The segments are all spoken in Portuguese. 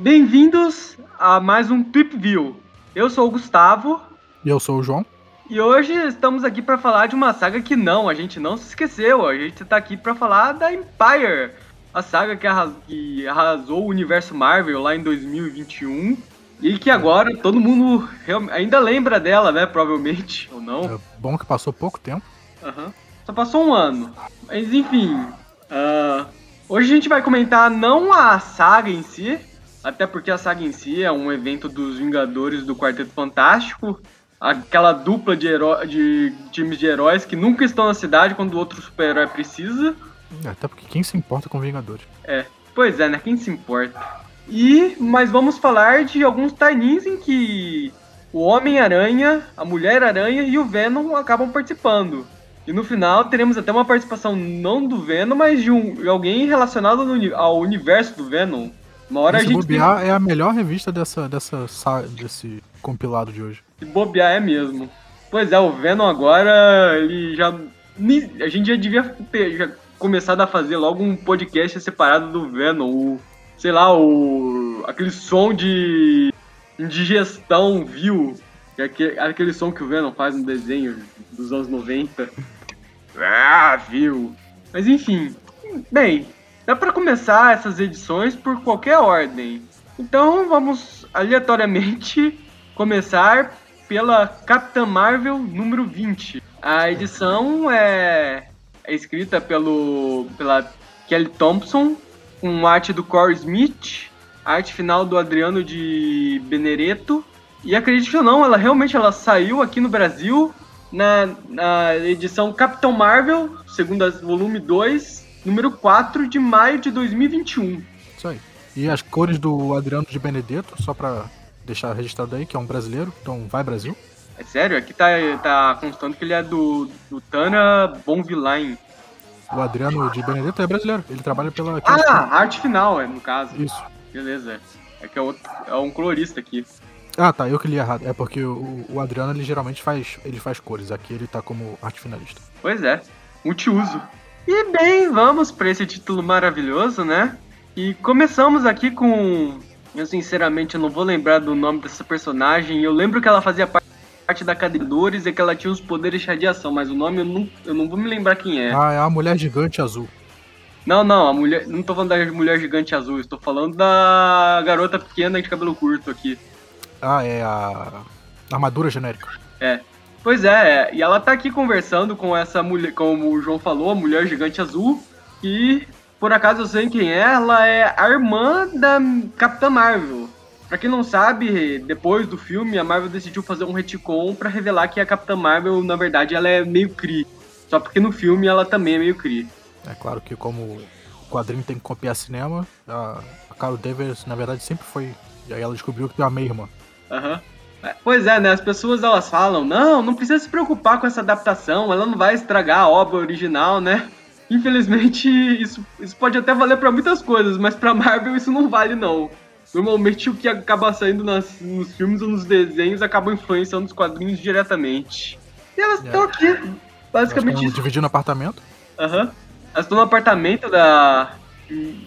Bem-vindos a mais um Trip View. Eu sou o Gustavo. E eu sou o João. E hoje estamos aqui para falar de uma saga que não, a gente não se esqueceu. A gente está aqui para falar da Empire, a saga que, arras que arrasou o universo Marvel lá em 2021 e que agora todo mundo ainda lembra dela, né? Provavelmente, ou não. É bom que passou pouco tempo. Uhum. Só passou um ano. Mas enfim. Uh, hoje a gente vai comentar não a saga em si, até porque a saga em si é um evento dos Vingadores do Quarteto Fantástico. Aquela dupla de, de times de heróis que nunca estão na cidade quando o outro super-herói precisa. É, até porque quem se importa com Vingadores? É, pois é, né? Quem se importa? E, mas vamos falar de alguns times em que o Homem-Aranha, a Mulher-Aranha e o Venom acabam participando. E no final teremos até uma participação não do Venom, mas de, um, de alguém relacionado no, ao universo do Venom. Uma hora Esse a gente. Bobear tem... é a melhor revista dessa, dessa, desse compilado de hoje. Se bobear é mesmo. Pois é, o Venom agora, ele já. A gente já devia ter já começado a fazer logo um podcast separado do Venom. O, sei lá, o. aquele som de indigestão viu. É aquele, aquele som que o Venom faz no desenho dos anos 90. Ah, viu. Mas enfim. Bem, Dá para começar essas edições por qualquer ordem. Então vamos aleatoriamente começar pela Capitã Marvel número 20. A edição é, é escrita pelo, pela Kelly Thompson, com arte do Corey Smith, arte final do Adriano de Beneretto. E acredite ou não, ela realmente ela saiu aqui no Brasil na, na edição Capitão Marvel, segunda volume 2, número 4 de maio de 2021. Isso aí. E as cores do Adriano de Benedetto, só pra deixar registrado aí, que é um brasileiro, então vai Brasil. É sério? Aqui tá, tá constando que ele é do, do Tana Bonvillain. O Adriano de Benedetto é brasileiro, ele trabalha pela... Ah, arte final, é, no caso. Isso. Beleza. É que é, outro, é um colorista aqui. Ah, tá, eu que li errado. É porque o, o Adriano, ele geralmente faz, ele faz cores. Aqui ele tá como arte finalista. Pois é, multiuso. E bem, vamos para esse título maravilhoso, né? E começamos aqui com. Eu sinceramente não vou lembrar do nome dessa personagem. Eu lembro que ela fazia parte da Cadedores e que ela tinha os poderes de radiação, mas o nome eu não, eu não vou me lembrar quem é. Ah, é a mulher gigante azul. Não, não, a mulher. Não tô falando da mulher gigante azul, estou falando da garota pequena de cabelo curto aqui. Ah, é a. Armadura genérica. É. Pois é, e ela tá aqui conversando com essa mulher, como o João falou, a mulher gigante azul, e por acaso eu sei quem é, ela é a irmã da Capitã Marvel. Pra quem não sabe, depois do filme, a Marvel decidiu fazer um retcon para revelar que a Capitã Marvel, na verdade, ela é meio Kree. Só porque no filme ela também é meio Kree. É claro que como o quadrinho tem que copiar cinema, a Carol Danvers, na verdade, sempre foi... E aí ela descobriu que tem a meia irmã. Aham. Uhum. Pois é, né? As pessoas elas falam, não, não precisa se preocupar com essa adaptação, ela não vai estragar a obra original, né? Infelizmente, isso, isso pode até valer para muitas coisas, mas para Marvel isso não vale não. Normalmente o que acaba saindo nas, nos filmes ou nos desenhos acaba influenciando os quadrinhos diretamente. E elas estão é. aqui, basicamente. Elas dividindo apartamento? Aham. Uhum. Elas estão no apartamento da,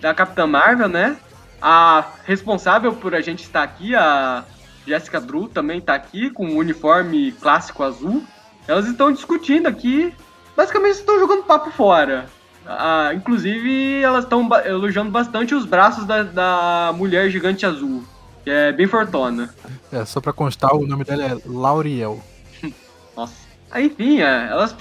da Capitã Marvel, né? A responsável por a gente estar aqui, a Jessica Drew também tá aqui com o um uniforme clássico azul. Elas estão discutindo aqui, basicamente estão jogando papo fora. Ah, inclusive, elas estão elogiando bastante os braços da, da mulher gigante azul, que é bem fortona. É, só pra constar, o nome dela é Lauriel. Nossa. Aí, enfim, é. Elas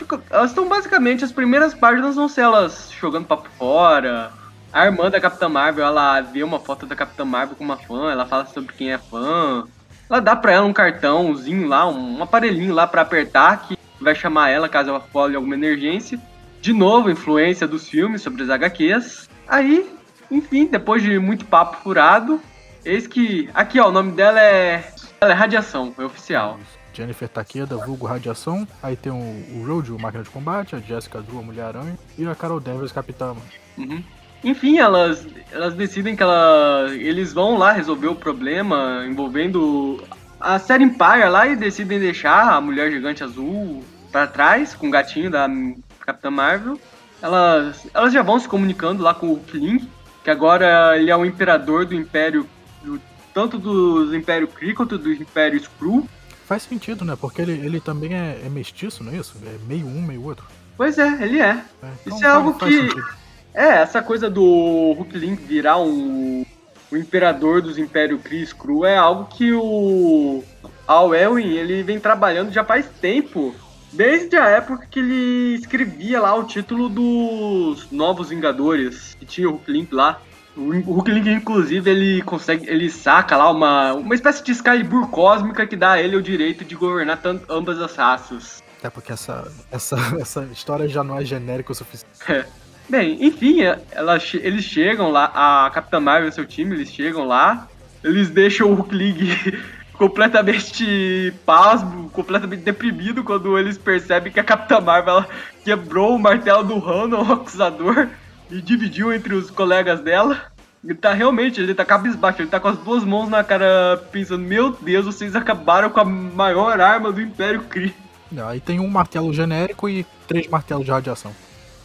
estão basicamente. As primeiras páginas vão ser elas jogando papo fora. A irmã da Capitã Marvel, ela vê uma foto da Capitã Marvel com uma fã, ela fala sobre quem é fã. Ela dá pra ela um cartãozinho lá, um aparelhinho lá para apertar que vai chamar ela caso ela fole alguma emergência. De novo, influência dos filmes sobre as HQs. Aí, enfim, depois de muito papo furado, eis que. Aqui, ó, o nome dela é. Ela é Radiação, é oficial. Jennifer Takeda, vulgo Radiação. Aí tem o, o Road, o Máquina de Combate, a Jessica Drew, a Mulher-Aranha. E a Carol Danvers, Capitã. Uhum. Enfim, elas, elas decidem que ela, eles vão lá resolver o problema envolvendo a série Empire lá e decidem deixar a mulher gigante azul para trás com o gatinho da Capitã Marvel. Elas, elas já vão se comunicando lá com o Kling, que agora ele é o imperador do Império do- tanto do Império Kree quanto do Império Skrull. Faz sentido, né? Porque ele, ele também é, é mestiço, não é isso? É meio um, meio outro. Pois é, ele é. né? Então Isso é algo que- sentido. É, essa coisa do Hulk Link virar um, o imperador dos Império Kree Skrull é algo que o Al Elwin, ele vem trabalhando já faz tempo. Desde a época que ele escrevia lá o título dos Novos Vingadores, que tinha o Hulk Link lá. O Hulk Link, inclusive, ele consegue, ele saca lá uma, uma espécie de Excalibur cósmica que dá a ele o direito de governar tanto, ambas as raças. Até porque essa, essa, essa história já não é genérica o suficiente. Bem, enfim, é- ela eles chegam lá, a Capitã Marvel e seu time, eles chegam lá, eles deixam o Hulk League completamente pasmo, completamente deprimido quando eles percebem que a Capitã Marvel quebrou o martelo do Hanon, o acusador, e dividiu entre os colegas dela. Ele tá realmente, ele tá cabisbaixo, ele tá com as duas mãos na cara pensando, meu Deus, vocês acabaram com a maior arma do Império Kree. Aí tem um martelo genérico e três martelos de radiação.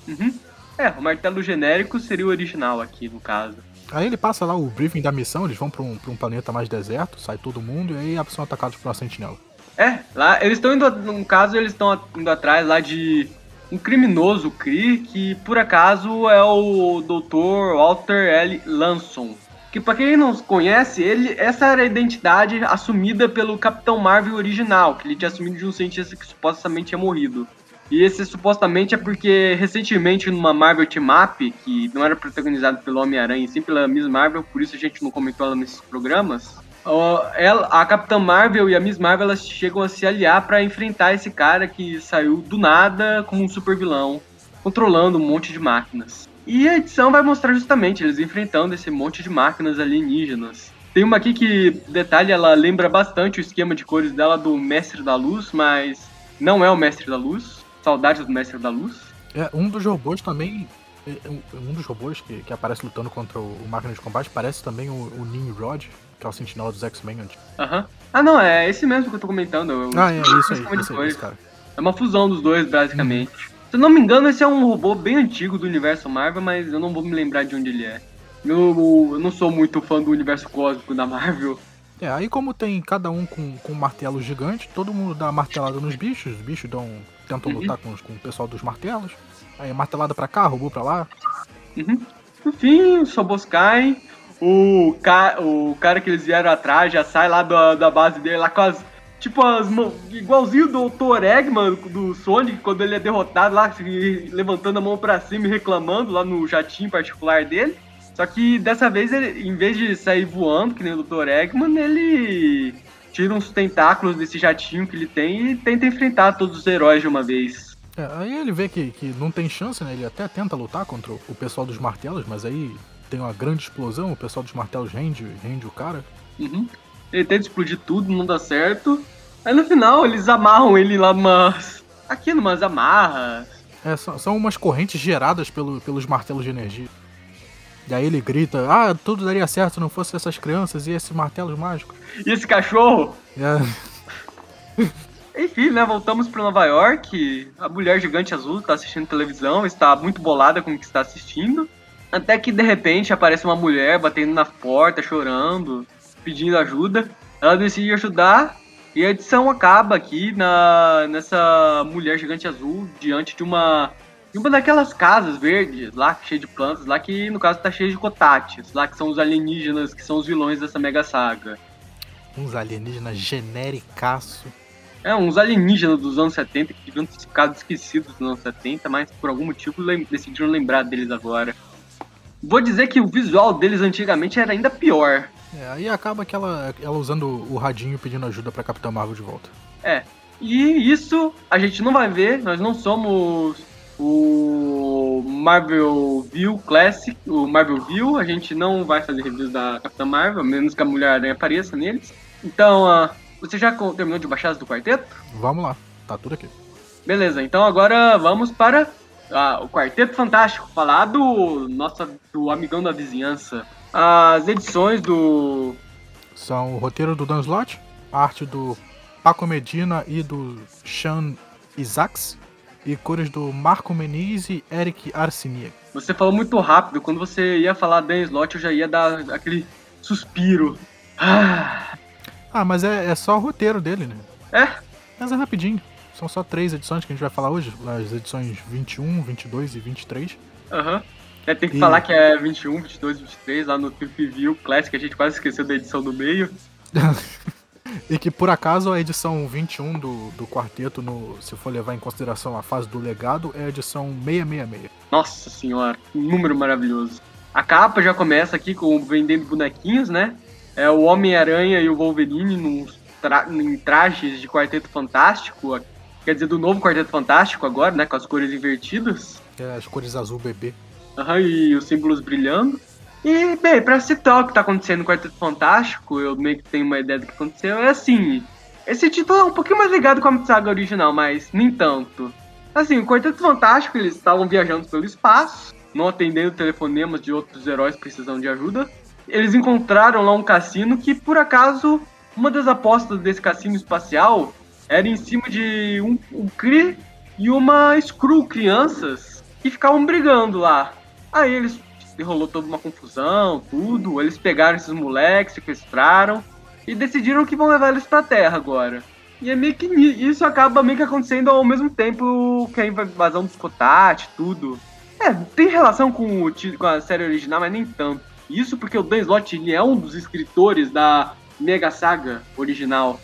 Uhum. É, o martelo genérico seria o original aqui, no caso. Aí ele passa lá o briefing da missão, eles vão pra um, pra um planeta mais deserto, sai todo mundo e aí são atacados por uma sentinela. É, lá eles estão indo, no caso, eles estão indo atrás lá de um criminoso Kree que por acaso é o Dr. Walter L. Lanson. Que pra quem não conhece, ele, essa era a identidade assumida pelo Capitão Marvel original, que ele tinha assumido de um cientista que supostamente tinha morrido. E esse supostamente é porque recentemente numa Marvel Team Up, que não era protagonizado pelo Homem-Aranha e sim pela Miss Marvel, por isso a gente não comentou ela nesses programas, ela, a Capitã Marvel e a Miss Marvel elas chegam a se aliar pra enfrentar esse cara que saiu do nada como um super vilão, controlando um monte de máquinas. E a edição vai mostrar justamente eles enfrentando esse monte de máquinas alienígenas. Tem uma aqui que, detalhe, ela lembra bastante o esquema de cores dela do Mestre da Luz, mas não é o Mestre da Luz. Saudades do Mestre da Luz. É, um dos robôs também. é, Um um dos robôs que, que aparece lutando contra o, o máquina de combate parece também o, o Nimrod, que é o sentinela dos X-Men. Aham. Ah, não, é esse mesmo que eu tô comentando. eu- Ah, é isso aí, aí, esse cara. É uma fusão dos dois, basicamente. Se eu não me engano, esse é um robô bem antigo do universo Marvel, mas eu não vou me lembrar de onde ele é. Eu, eu não sou muito fã do universo cósmico da Marvel. É, aí como tem cada um com, com um martelo gigante, todo mundo dá martelada nos bichos, os bichos dão, tentam Uhum. lutar com, os- com o pessoal dos martelos. Aí martelada pra cá, robô pra lá. Uhum. No fim, os robôs caem. O, ca... o cara que eles vieram atrás já sai lá da, da base dele, lá com as. Tipo, as mãos. Igualzinho do Dr. Eggman do Sonic, quando ele é derrotado lá, levantando a mão pra cima e reclamando lá no jatinho particular dele. Só que dessa vez, ele, em vez de sair voando, que nem o Dr. Eggman, ele tira uns tentáculos desse jatinho que ele tem e tenta enfrentar todos os heróis de uma vez. É, aí ele vê que, que não tem chance, né? Ele até tenta lutar contra o, pessoal dos martelos, mas aí tem uma grande explosão, o pessoal dos martelos rende, rende o cara. Uhum. Ele tenta explodir tudo, não dá certo. Aí no final eles amarram ele lá numas. Aqui numas amarras. É, são, são umas correntes geradas pelo- pelos martelos de energia. E aí ele grita, ah, tudo daria certo se não fosse essas crianças e esses martelos mágicos. E esse cachorro. É, Enfim, né? Voltamos pra Nova York. A mulher gigante azul tá assistindo televisão, está muito bolada com o que está assistindo. Até que de repente aparece uma mulher batendo na porta, chorando, pedindo ajuda. Ela decide ajudar e a edição acaba aqui na, nessa mulher gigante azul diante de uma de uma daquelas casas verdes lá, cheia de plantas, lá que no caso tá cheia de cotates, lá que são os alienígenas que são os vilões dessa mega saga. uns alienígenas genericaço. É, uns alienígenas dos anos 70 que deviam ter ficado esquecidos nos anos 70, mas por algum motivo lem- decidiram lembrar deles agora. Vou dizer que o visual deles antigamente era ainda pior. É, aí acaba que ela, ela usando o radinho pedindo ajuda pra Capitã Marvel de volta. É. E isso a gente não vai ver, nós não somos o Marvel View Classic, o Marvel View, a gente não vai fazer reviews da Capitã Marvel, a menos que a Mulher-Aranha apareça neles. Então, ah, você já terminou de baixar as do quarteto? Vamos lá, tá tudo aqui. Beleza, então agora vamos para ah, o Quarteto Fantástico, falar do nosso do amigão da vizinhança. As edições do. São o roteiro do Dan Slott, a arte do Paco Medina e do Sean Isaacs, e cores do Marco Meniz e Eric Arciniak. Você falou muito rápido, quando você ia falar Dan Slott, eu já ia dar aquele suspiro. Ah, Ah, mas é, é só o roteiro dele, né? é, Mas é rapidinho. São só três edições que a gente vai falar hoje. As edições 21, 22 e 23. aham. É, tem que E- falar que é 21, 22, 23, lá no Trip View Classic, a gente quase esqueceu da edição do meio. E que por acaso a edição 21 do, do quarteto, no, se for levar em consideração a fase do legado, é a edição 666. Nossa senhora, um número maravilhoso. A capa já começa aqui com vendendo bonequinhos, né? É o Homem-Aranha e o Wolverine nos tra em trajes de Quarteto Fantástico, quer dizer, do novo Quarteto Fantástico agora, né? Com as cores invertidas. É as cores azul bebê. Aham, e os símbolos brilhando. E, bem, pra citar o que tá acontecendo no Quarteto Fantástico, eu meio que tenho uma ideia do que aconteceu, é assim. Esse título é um pouquinho mais ligado com a saga original, mas nem tanto. Assim, o Quarteto Fantástico, eles estavam viajando pelo espaço, não atendendo telefonemas de outros heróis precisando de ajuda. Eles encontraram lá um cassino que, por acaso, uma das apostas desse cassino espacial era em cima de um, um Kree e uma Skrull crianças que ficavam brigando lá. Aí eles rolou toda uma confusão, tudo. Eles pegaram esses moleques, sequestraram e decidiram que vão levar eles pra Terra agora. E é meio que isso acaba meio que acontecendo ao mesmo tempo que a invasão dos Kotat, tudo. É, tem relação com, o com a série original, mas nem tanto. Isso porque o Dan Slott é um dos escritores da Mega Saga original.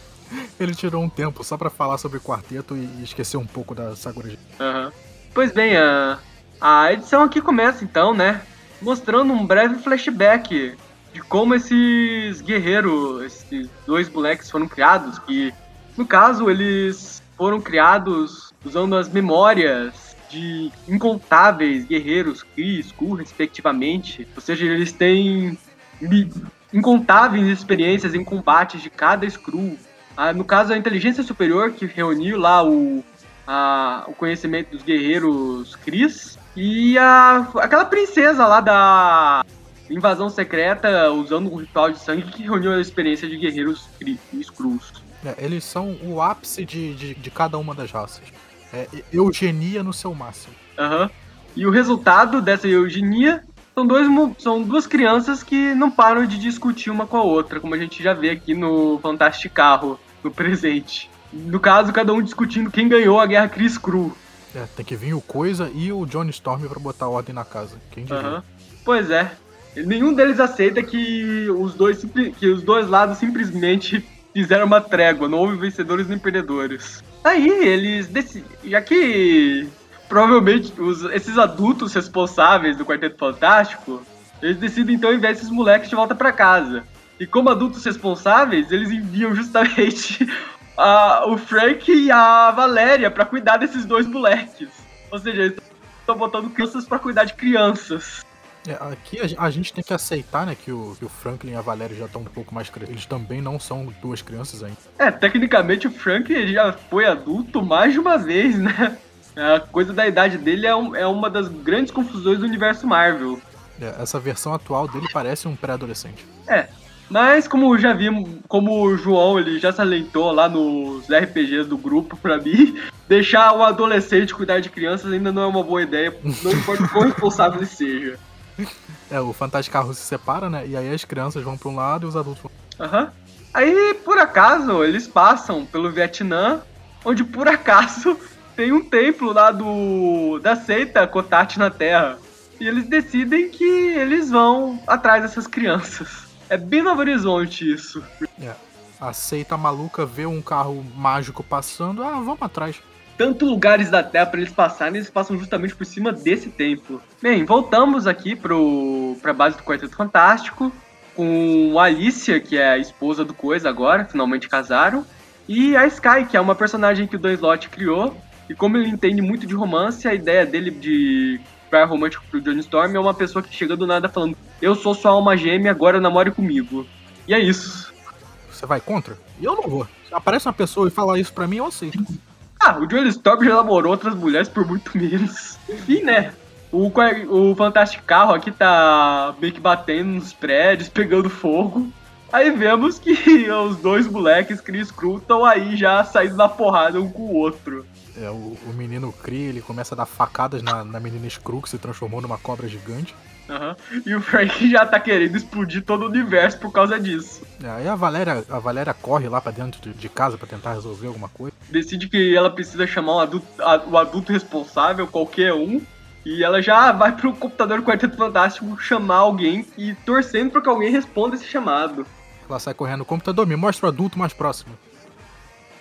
Ele tirou um tempo só pra falar sobre quarteto e esquecer um pouco da saga original. Aham. Pois bem, a, a edição aqui começa então, né? Mostrando um breve flashback de como esses guerreiros, esses dois moleques foram criados, que no caso eles foram criados usando as memórias de incontáveis guerreiros Kree e Skull, respectivamente. Ou seja, eles têm incontáveis experiências em combates de cada Skrull. Ah, no caso, a inteligência superior que reuniu lá o, a- o conhecimento dos guerreiros Cris e a, aquela princesa lá da invasão secreta usando um ritual de sangue que reuniu a experiência de guerreiros Skrulls. É, eles são o ápice de, de, de cada uma das raças. É eugenia no seu máximo. Aham. E o resultado dessa eugenia são, dois, são duas crianças que não param de discutir uma com a outra, como a gente já vê aqui no Fantástico Carro, no presente. No caso, cada um discutindo quem ganhou a guerra Chris Cru. É, tem que vir o Coisa e o Johnny Storm pra botar ordem na casa. Quem diria? Aham. Pois é. Nenhum deles aceita que os dois, que os dois lados simplesmente fizeram uma trégua, não houve vencedores nem perdedores. Aí eles decidem, já que provavelmente os- esses adultos responsáveis do Quarteto Fantástico, eles decidem então enviar esses moleques de volta pra casa. E como adultos responsáveis, eles enviam justamente a- o Frank e a Valéria pra cuidar desses dois moleques. Ou seja, eles estão botando crianças pra cuidar de crianças. É, aqui a, a gente tem que aceitar, né, que o, que o Franklin e a Valéria já estão um pouco mais crescidos. Eles também não são duas crianças ainda. É, tecnicamente o Frank ele já foi adulto mais de uma vez, né? A coisa da idade dele é, um- é uma das grandes confusões do universo Marvel. É, essa versão atual dele parece um pré-adolescente. É, mas como já vimos, como o João ele já salientou lá nos RPGs do grupo pra mim, deixar o adolescente cuidar de crianças ainda não é uma boa ideia, não importa o quão responsável ele seja. É, o Fantástico Carro se separa, né, e aí as crianças vão pra um lado e os adultos vão Aham. Aí, por acaso, eles passam pelo Vietnã, onde por acaso tem um templo lá do da seita Kotat na Terra. E eles decidem que eles vão atrás dessas crianças. É bem Novo Horizonte isso. É, a seita maluca vê um carro mágico passando, ah, vamos atrás. Tanto lugares da Terra para eles passarem, eles passam justamente por cima desse templo. Bem, voltamos aqui pro pra base do Quarteto Fantástico com a Alicia, que é a esposa do Coisa agora, finalmente casaram, e a Sky, que é uma personagem que o Dan Slott criou. E como ele entende muito de romance, a ideia dele de par romântico pro Johnny Storm é uma pessoa que chega do nada falando: "Eu sou sua alma gêmea, agora namore comigo". E é isso. Você vai contra? Eu não vou. Se aparece uma pessoa e fala isso pra mim, eu aceito. Ah, o Johnny Storm já namorou outras mulheres por muito menos. Enfim, né? O, o Fantástico Carro aqui tá meio que batendo nos prédios, pegando fogo. Aí vemos que os dois moleques, Chris Crew, estão aí já saindo na porrada um com o outro. É, o, o menino Cree, ele começa a dar facadas na, na menina Screw, que se transformou numa cobra gigante. Aham. E o Frank já tá querendo explodir todo o universo por causa disso. É, Aí a Valéria, a Valéria corre lá pra dentro de, de casa pra tentar resolver alguma coisa. Decide que ela precisa chamar um adulto, o adulto responsável, qualquer um. E ela já vai pro computador do Quarteto Fantástico chamar alguém e torcendo pra que alguém responda esse chamado. Ela sai correndo no computador, me mostra o adulto mais próximo.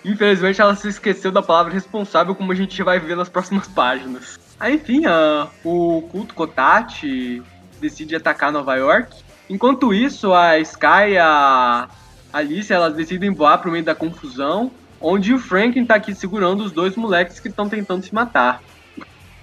Infelizmente ela se esqueceu da palavra responsável, como a gente vai ver nas próximas páginas. Aí, enfim, o culto Kotachi decide atacar Nova York. Enquanto isso, a Sky e a Alice elas decidem voar pro meio da confusão, onde o Franklin tá aqui segurando os dois moleques que estão tentando se matar.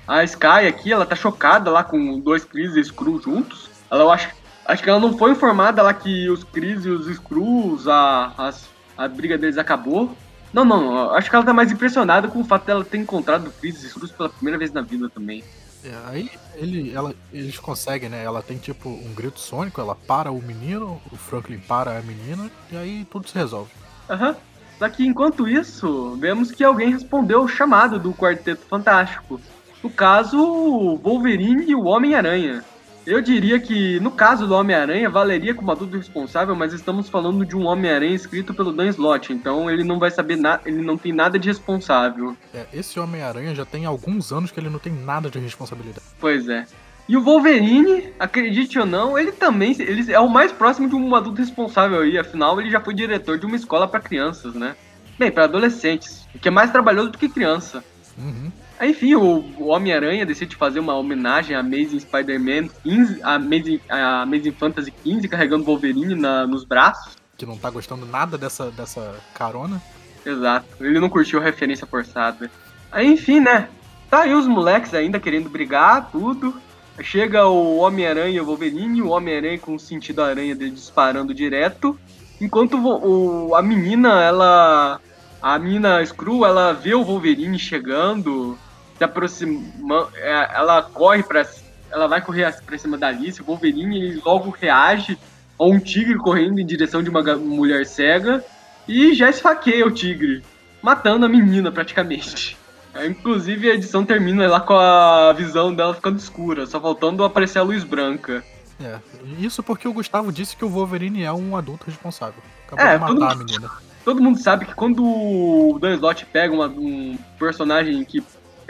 A Sky aqui, ela tá chocada lá com dois Chris e Screw juntos. Ela acho, acho que ela não foi informada lá que os Chris e os Screws, a, as- a briga deles acabou. Não, não, acho que ela tá mais impressionada com o fato dela ter encontrado o Chris Screws pela primeira vez na vida também. É, aí ele, ela, eles conseguem, né? Ela tem tipo um grito sônico, ela para o menino, o Franklin para a menina, e aí tudo se resolve. Aham. Só que enquanto isso, vemos que alguém respondeu o chamado do Quarteto Fantástico. No caso, o Wolverine e o Homem-Aranha. Eu diria que, no caso do Homem-Aranha, valeria como adulto responsável, mas estamos falando de um Homem-Aranha escrito pelo Dan Slott, então ele não vai saber nada, ele não tem nada de responsável. É, esse Homem-Aranha já tem alguns anos que ele não tem nada de responsabilidade. Pois é. E o Wolverine, acredite ou não, ele também ele é o mais próximo de um adulto responsável aí, afinal ele já foi diretor de uma escola para crianças, né? Bem, para adolescentes, o que é mais trabalhoso do que criança. Uhum. Aí, Enfim, o, o Homem-Aranha decide fazer uma homenagem a Amazing Spider-Man 15, a Amazing, a Amazing Fantasy 15, carregando o Wolverine na- nos braços. Que não tá gostando nada dessa, dessa carona. Exato, ele não curtiu a referência forçada. Aí, enfim, né? Tá aí os moleques ainda querendo brigar, tudo. Chega o Homem-Aranha e o Wolverine, o Homem-Aranha com o sentido aranha dele disparando direto. Enquanto o- a menina, ela. A menina Screw, ela vê o Wolverine chegando, se aproximando. Ela corre pra. Ela vai correr pra cima da Alice, o Wolverine ele logo reage a um tigre correndo em direção de uma mulher cega e já esfaqueia o tigre, matando a menina praticamente. É, Inclusive a edição termina lá com a visão dela ficando escura, só faltando aparecer a luz branca. É, isso porque o Gustavo disse que o Wolverine é um adulto responsável. Acabou É, de matar todo- a menina. Todo mundo sabe que quando o Dan Slott pega uma- um personagem que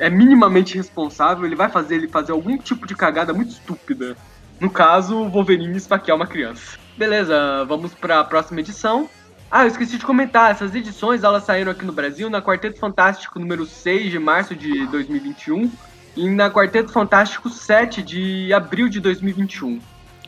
é minimamente responsável, ele vai fazer ele fazer algum tipo de cagada muito estúpida. No caso, o Wolverine esfaquear uma criança. Beleza, vamos pra próxima edição. Ah, eu esqueci de comentar, essas edições elas saíram aqui no Brasil na Quarteto Fantástico número 6 de março de 2021 e na Quarteto Fantástico 7 de abril de 2021.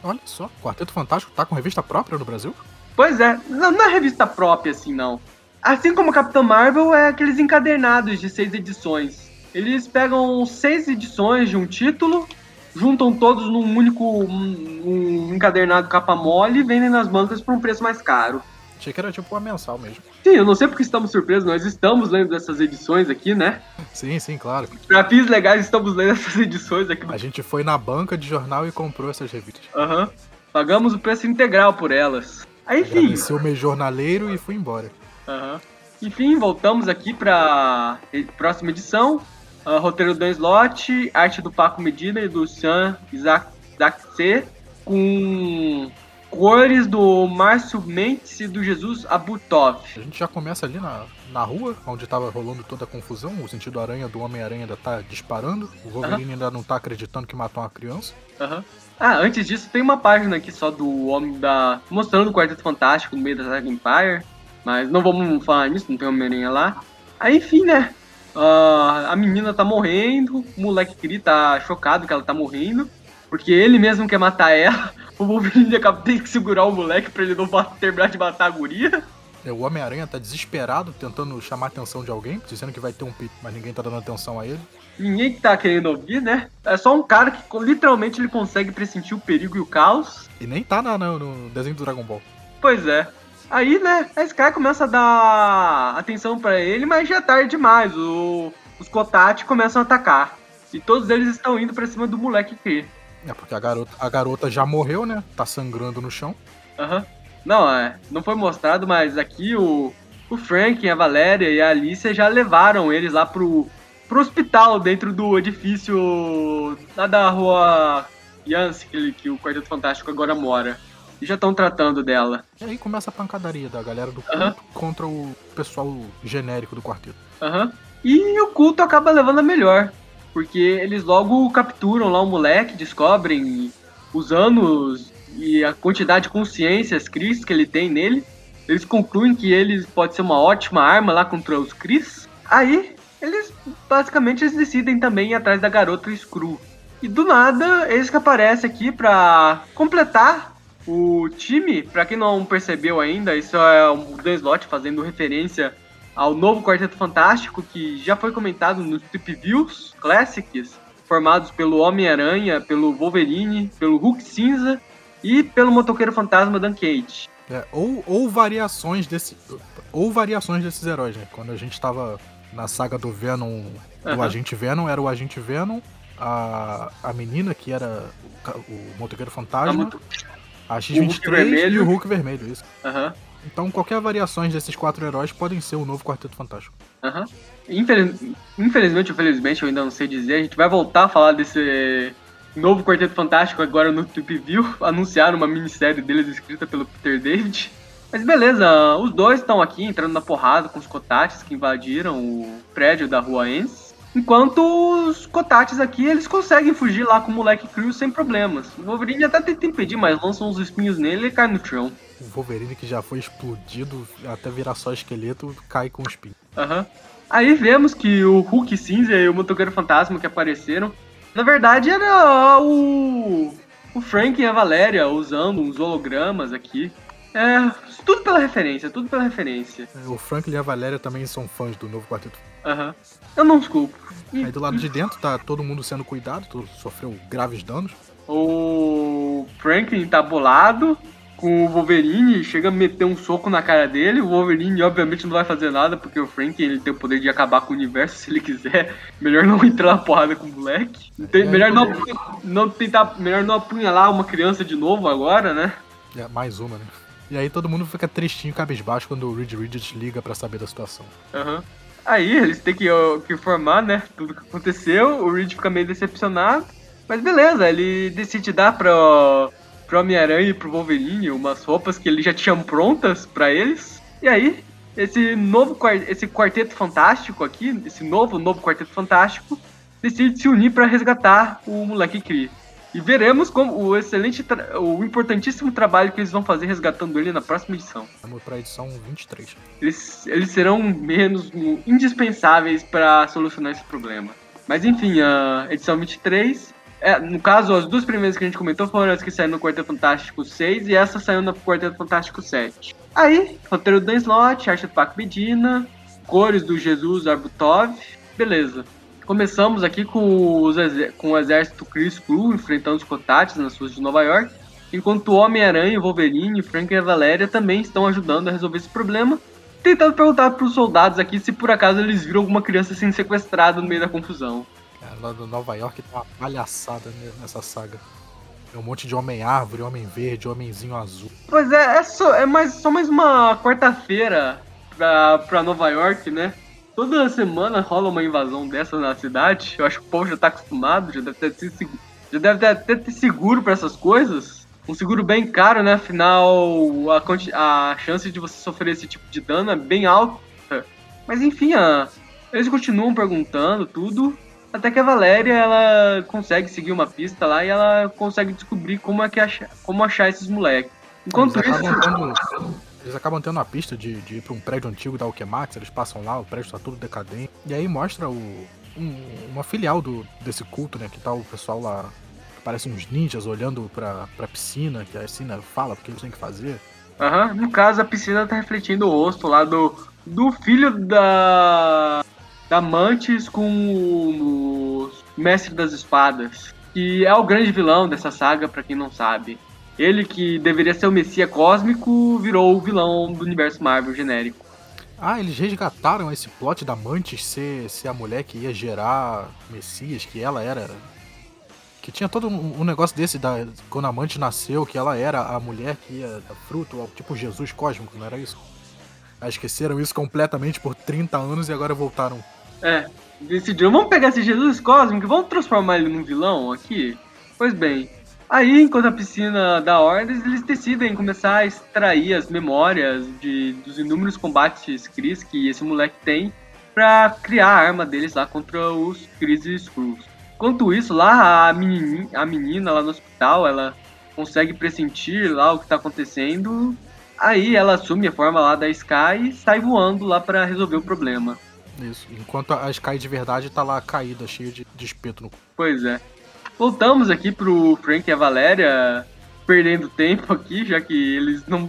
Olha só, Quarteto Fantástico tá com revista própria no Brasil? Pois é, não, não é revista própria assim, não. Assim como Capitão Marvel, é aqueles encadernados de seis edições. Eles pegam seis edições de um título, juntam todos num único um, um encadernado capa mole e vendem nas bancas por um preço mais caro. Achei que era tipo uma mensal mesmo. Sim, eu não sei porque estamos surpresos, nós estamos lendo dessas edições aqui, né? Sim, sim, claro. Pra fins legais, estamos lendo essas edições aqui. A gente foi na banca de jornal e comprou essas revistas. Aham. Pagamos o preço integral por elas. Aí, enfim. Agradeceu o mês jornaleiro e fui embora. Aham. Enfim, voltamos aqui pra próxima edição. Ah, roteiro do Dan Slott, arte do Paco Medina e do Sean Isaac, Isaac C. Com cores do Márcio Mendes e do Jesus Abutov. A gente já começa ali na, na rua, onde tava rolando toda a confusão. O sentido aranha do Homem-Aranha ainda tá disparando. O Wolverine ainda não tá acreditando que matou uma criança. Aham. Ah, antes disso, tem uma página aqui só do Homem da. mostrando o Quarteto Fantástico no meio da Saga Empire. Mas não vamos falar nisso, não tem Homem-Aranha lá. Aí, enfim, né? Ah, a menina tá morrendo, o moleque Cri tá chocado que ela tá morrendo. Porque ele mesmo quer matar ela. O Wolverine acaba tendo que segurar o moleque pra ele não terminar de matar a guria. É, O Homem-Aranha tá desesperado, tentando chamar a atenção de alguém, dizendo que vai ter um pit, mas ninguém tá dando atenção a ele. Ninguém que tá querendo ouvir, né? É só um cara que literalmente ele consegue pressentir o perigo e o caos. E nem tá na- na- no desenho do Dragon Ball. Pois é. Aí, né, a Sky começa a dar atenção pra ele, mas já é tarde demais. O- os Kotati começam a atacar. E todos eles estão indo pra cima do moleque Kree. É porque a garota, a garota já morreu, né? Tá sangrando no chão. Aham. Não, é, não foi mostrado, mas aqui o, o Frank, a Valéria e a Alicia já levaram eles lá pro, pro hospital dentro do edifício lá da rua Yance, que, que o Quarteto Fantástico agora mora. E já estão tratando dela. E aí começa a pancadaria da galera do culto Aham. contra o pessoal genérico do quarteto. Aham. E o culto acaba levando a melhor. Porque eles logo capturam lá o moleque, descobrem os anos e a quantidade de consciências Cris que ele tem nele. Eles concluem que ele pode ser uma ótima arma lá contra os Cris. Aí, eles basicamente eles decidem também ir atrás da garota Screw. E do nada, eles que aparecem aqui pra completar o time. Pra quem não percebeu ainda, isso é o Dan Slott fazendo referência ao novo Quarteto Fantástico que já foi comentado nos Trip Views Classics, formados pelo Homem-Aranha, pelo Wolverine, pelo Hulk Cinza e pelo Motoqueiro Fantasma Dan Cage. É, ou, ou variações desse. Ou variações desses heróis, né? Quando a gente tava na saga do Venom, do Aham. Agente Venom, era o Agente Venom, a, a menina que era o, o Motoqueiro Fantasma, a Hulk X-23 e o Hulk Vermelho, isso. Aham, Então qualquer variações desses quatro heróis podem ser o novo Quarteto Fantástico. aham. Infeliz- Infelizmente ou felizmente, eu ainda não sei dizer, a gente vai voltar a falar desse novo Quarteto Fantástico agora no Trip View. Anunciaram uma minissérie deles escrita pelo Peter David. Mas beleza, os dois estão aqui entrando na porrada com os Cotates que invadiram o prédio da rua Ennis. Enquanto os Cotates aqui, eles conseguem fugir lá com o moleque Crew sem problemas. O Wolverine até tenta impedir, mas lançam uns espinhos nele e cai no chão. O Wolverine que já foi explodido até virar só esqueleto, cai com os espinho. Aham. Aí vemos que o Hulk Cinza e o Motoqueiro Fantasma que apareceram, na verdade era o o Frank e a Valéria usando uns hologramas aqui. É, tudo pela referência, tudo pela referência. O Franklin e a Valéria também são fãs do novo Quarteto. Aham. Eu não desculpo. Aí do lado de dentro tá todo mundo sendo cuidado, todo sofreu graves danos. o Franklin tá bolado com o Wolverine, chega a meter um soco na cara dele. O Wolverine, obviamente, não vai fazer nada, porque o Franklin ele tem o poder de acabar com o universo se ele quiser. Melhor não entrar na porrada com o moleque. Tem- É, melhor não, poder- não tentar. Melhor não apunhalar uma criança de novo agora, né? É, mais uma, né? E aí todo mundo fica tristinho, cabisbaixo, quando o Reed Richards liga pra saber da situação. Aham. Aí eles têm que, que informar, né? Tudo que aconteceu. O Reed fica meio decepcionado. Mas beleza, ele decide dar pro, pro Homem-Aranha e pro Wolverine umas roupas que ele já tinha prontas pra eles. E aí, esse novo esse quarteto fantástico aqui, esse novo, novo quarteto fantástico, decide se unir pra resgatar o moleque Kree. E veremos como o excelente, o importantíssimo trabalho que eles vão fazer resgatando ele na próxima edição. Vamos pra edição 23. Eles, eles serão menos hum, indispensáveis para solucionar esse problema. Mas enfim, a edição 23. É, no caso, as duas primeiras que a gente comentou foram as que saíram no Quarteto Fantástico 6 e essa saiu no Quarteto Fantástico 7. Aí, roteiro do Dan Slott, arte do Paco Medina, cores do Jesus Arbutov. Beleza. Começamos aqui com, os com o exército Chris Crew enfrentando os Cotates nas ruas de Nova York, enquanto o Homem-Aranha, Wolverine, Frank e a Valéria também estão ajudando a resolver esse problema, tentando perguntar para os soldados aqui se por acaso eles viram alguma criança sendo sequestrada no meio da confusão. Cara, lá do Nova York tá uma palhaçada nessa saga. É um monte de homem-árvore, homem-verde, homenzinho azul. Pois é, é, só, é mais, só mais uma quarta-feira pra, pra Nova York, né? Toda semana rola uma invasão dessa na cidade. Eu acho que o povo já tá acostumado, já deve ter, sido segu- já deve até ter seguro pra essas coisas. Um seguro bem caro, né? Afinal, a, a chance de você sofrer esse tipo de dano é bem alta. Mas enfim, a- eles continuam perguntando tudo. Até que a Valéria ela consegue seguir uma pista lá e ela consegue descobrir como é que achar, como achar esses moleques. Enquanto eles, isso, eles acabam tendo a pista de, de ir pra um prédio antigo da Alquemax, eles passam lá, o prédio tá todo decadente. E aí mostra o, um- uma filial do, desse culto, né? Que tá o pessoal lá, que parece uns ninjas olhando pra, pra piscina, que a piscina fala porque eles têm que fazer. Aham, no caso a piscina tá refletindo o rosto lá do, do filho da da Mantis com o Mestre das Espadas, que é o grande vilão dessa saga, pra quem não sabe. Ele que deveria ser o Messias Cósmico virou o vilão do universo Marvel genérico. Ah, eles resgataram esse plot da Mantis ser, ser a mulher que ia gerar Messias, que ela era. Que tinha todo um, um negócio desse da, quando a Mantis nasceu, que ela era a mulher que ia dar fruto, tipo Jesus cósmico, não era isso? Aí esqueceram isso completamente por 30 anos e agora voltaram. É, decidiram, vamos pegar esse Jesus Cósmico e vamos transformar ele num vilão aqui? Pois bem, Aí, enquanto a piscina dá ordens, eles decidem começar a extrair as memórias de, dos inúmeros combates Cris que esse moleque tem para criar a arma deles lá contra os Cris e Skrulls. Enquanto isso, lá a menina, a menina lá no hospital, ela consegue pressentir lá o que tá acontecendo. Aí ela assume a forma lá da Sky e sai voando lá para resolver o problema. Isso. Enquanto a Sky de verdade tá lá caída, cheia de, de espeto no cu. Pois é. Voltamos aqui pro Frank e a Valéria perdendo tempo aqui, já que eles não.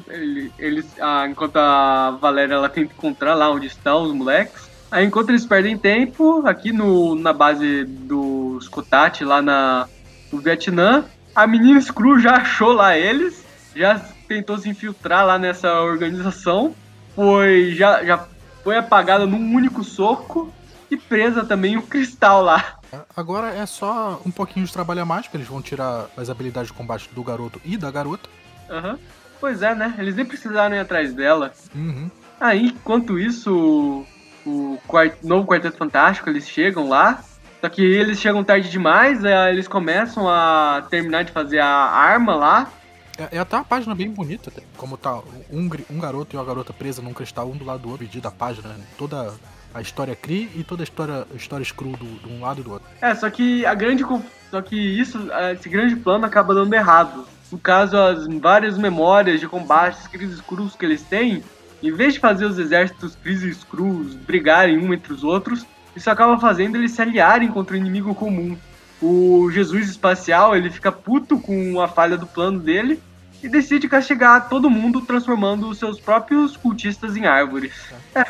Eles. Ah, enquanto a Valéria ela tenta encontrar lá onde estão os moleques. Aí enquanto eles perdem tempo, aqui no, na base dos Kotat, lá na, no Vietnã, a menina Screw já achou lá eles, já tentou se infiltrar lá nessa organização, foi. já, já foi apagada num único soco e presa também o cristal lá. Agora é só um pouquinho de trabalho a mais, porque eles vão tirar as habilidades de combate do garoto e da garota. Aham. Uhum. Pois é, né? Eles nem precisaram ir atrás dela. Uhum. Aí, enquanto isso, o quart novo Quarteto Fantástico, eles chegam lá. Só que eles chegam tarde demais, é, eles começam a terminar de fazer a arma lá. É, é até uma página bem bonita, como tá um, um garoto e uma garota presa num cristal, um do lado do outro, dividida a página, né? toda a história Cree e toda a história, a história Screw do, de um lado e do outro. É, só que a grande. Só que isso, esse grande plano acaba dando errado. No caso, as várias memórias de combates Cris Screws que eles têm, em vez de fazer os exércitos Cris e Screws brigarem um entre os outros, isso acaba fazendo eles se aliarem contra o inimigo comum. O Jesus espacial, ele fica puto com a falha do plano dele e decide castigar todo mundo transformando os seus próprios cultistas em árvores. É,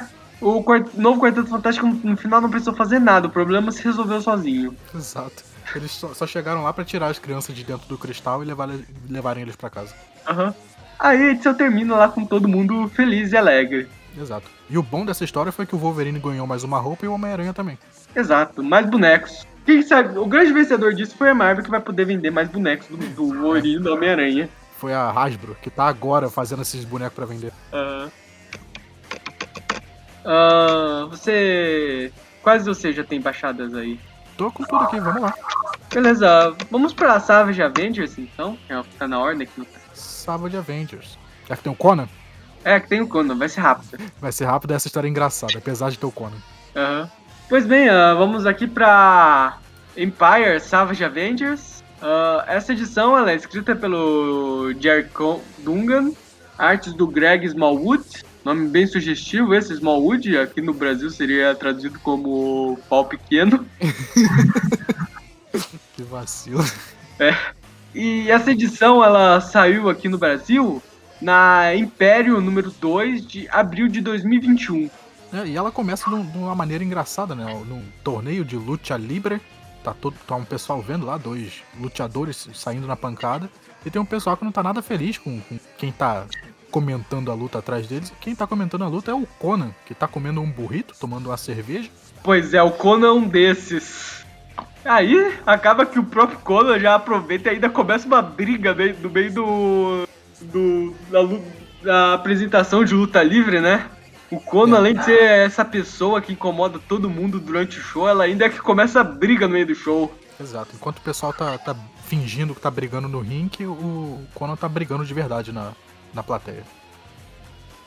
o novo Quarteto Fantástico no final não precisou fazer nada, o problema se resolveu sozinho. Exato. Eles só, só chegaram lá para tirar as crianças de dentro do cristal e levar, levarem eles para casa. Aham. Uhum. Aí a edição termina lá com todo mundo feliz e alegre. Exato. E o bom dessa história foi que o Wolverine ganhou mais uma roupa e o Homem-Aranha também. Exato, mais bonecos. Quem sabe, o grande vencedor disso foi a Marvel que vai poder vender mais bonecos do, do Wolverine e do Homem-Aranha. Foi a Hasbro, que tá agora fazendo esses bonecos para vender. Aham. Uhum. Uh, você. Quais você já tem baixadas aí? Tô com tudo aqui, vamos lá. Beleza, vamos pra Savage Avengers então, que é o que tá na ordem aqui. Savage Avengers. É que tem o Conan? É, que tem o Conan, vai ser rápido. Vai ser rápido essa história é engraçada, apesar de ter o Conan. Uhum. Pois bem, uh, vamos aqui pra Empire Savage Avengers. Uh, essa edição ela é escrita pelo Jerry Dungan, artes do Greg Smallwood, Nome bem sugestivo esse, Smallwood, aqui no Brasil seria traduzido como pau pequeno. que vacilo. É. E essa edição, ela saiu aqui no Brasil na Império número 2 de abril de 2021. É, e ela começa de uma maneira engraçada, né? Num torneio de luta livre. Tá, todo, tá um pessoal vendo lá, dois lutadores saindo na pancada. E tem um pessoal que não tá nada feliz com, com quem tá comentando a luta atrás deles. Quem tá comentando a luta é o Conan, que tá comendo um burrito, tomando uma cerveja. Pois é, o Conan é um desses. Aí acaba que o próprio Conan já aproveita e ainda começa uma briga no meio do. do da, da apresentação de luta livre, né? O Conan, além de ser essa pessoa que incomoda todo mundo durante o show, ela ainda é que começa a briga no meio do show. Exato. Enquanto o pessoal tá, tá fingindo que tá brigando no ringue, o Conan tá brigando de verdade na, na plateia.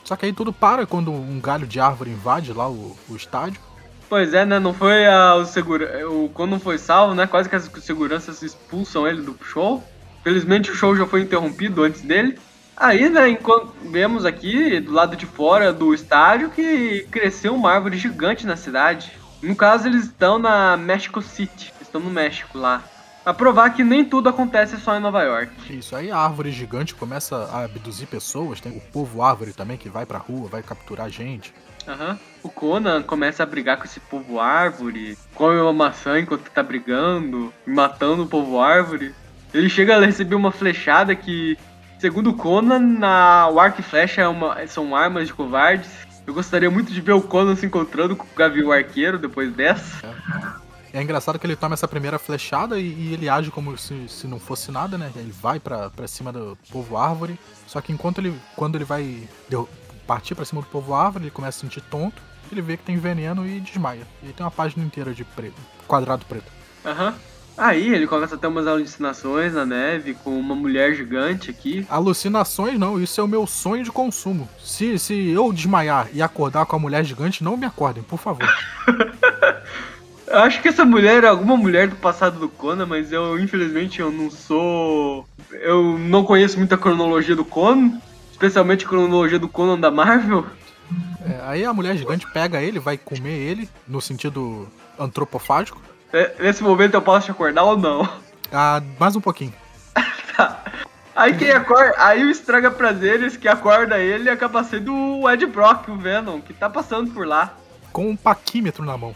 Só que aí tudo para quando um galho de árvore invade lá o, o estádio. Pois é, né? Não foi a, o segura, o quando foi salvo, né? Quase que as seguranças expulsam ele do show. Felizmente o show já foi interrompido antes dele. Aí, né, enquanto vemos aqui do lado de fora do estádio que cresceu uma árvore gigante na cidade. No caso, eles estão na Mexico City, estão no México lá. Pra provar que nem tudo acontece só em Nova York. Isso, aí a árvore gigante começa a abduzir pessoas, tem o povo árvore também que vai pra rua, vai capturar gente. Aham. Uhum. O Conan começa a brigar com esse povo árvore, come uma maçã enquanto tá brigando, matando o povo árvore. Ele chega a receber uma flechada que, segundo Conan, na, o arco e flecha é uma, são armas de covardes. Eu gostaria muito de ver o Conan se encontrando com o Gavião Arqueiro depois dessa. É. É engraçado que ele toma essa primeira flechada e, e ele age como se, se não fosse nada, né? Ele vai para cima do povo árvore. Só que enquanto ele. Quando ele vai partir para cima do povo árvore, ele começa a sentir tonto. Ele vê que tem veneno e desmaia. E tem uma página inteira de preto, quadrado preto. Aham. Uhum. Aí ele começa a ter umas alucinações na neve com uma mulher gigante aqui. Alucinações não, isso é o meu sonho de consumo. Se, se eu desmaiar e acordar com a mulher gigante, não me acordem, por favor. Eu acho que essa mulher é alguma mulher do passado do Conan, mas eu, infelizmente, eu não sou. Eu não conheço muita cronologia do Conan, especialmente a cronologia do Conan da Marvel. É, aí a mulher gigante pega ele, vai comer ele, no sentido antropofágico. É, nesse momento eu posso te acordar ou não? Ah, mais um pouquinho. tá. Aí quem acorda. Aí o Estraga Prazeres que acorda ele acaba sendo o Ed Brock, o Venom, que tá passando por lá. Com um paquímetro na mão.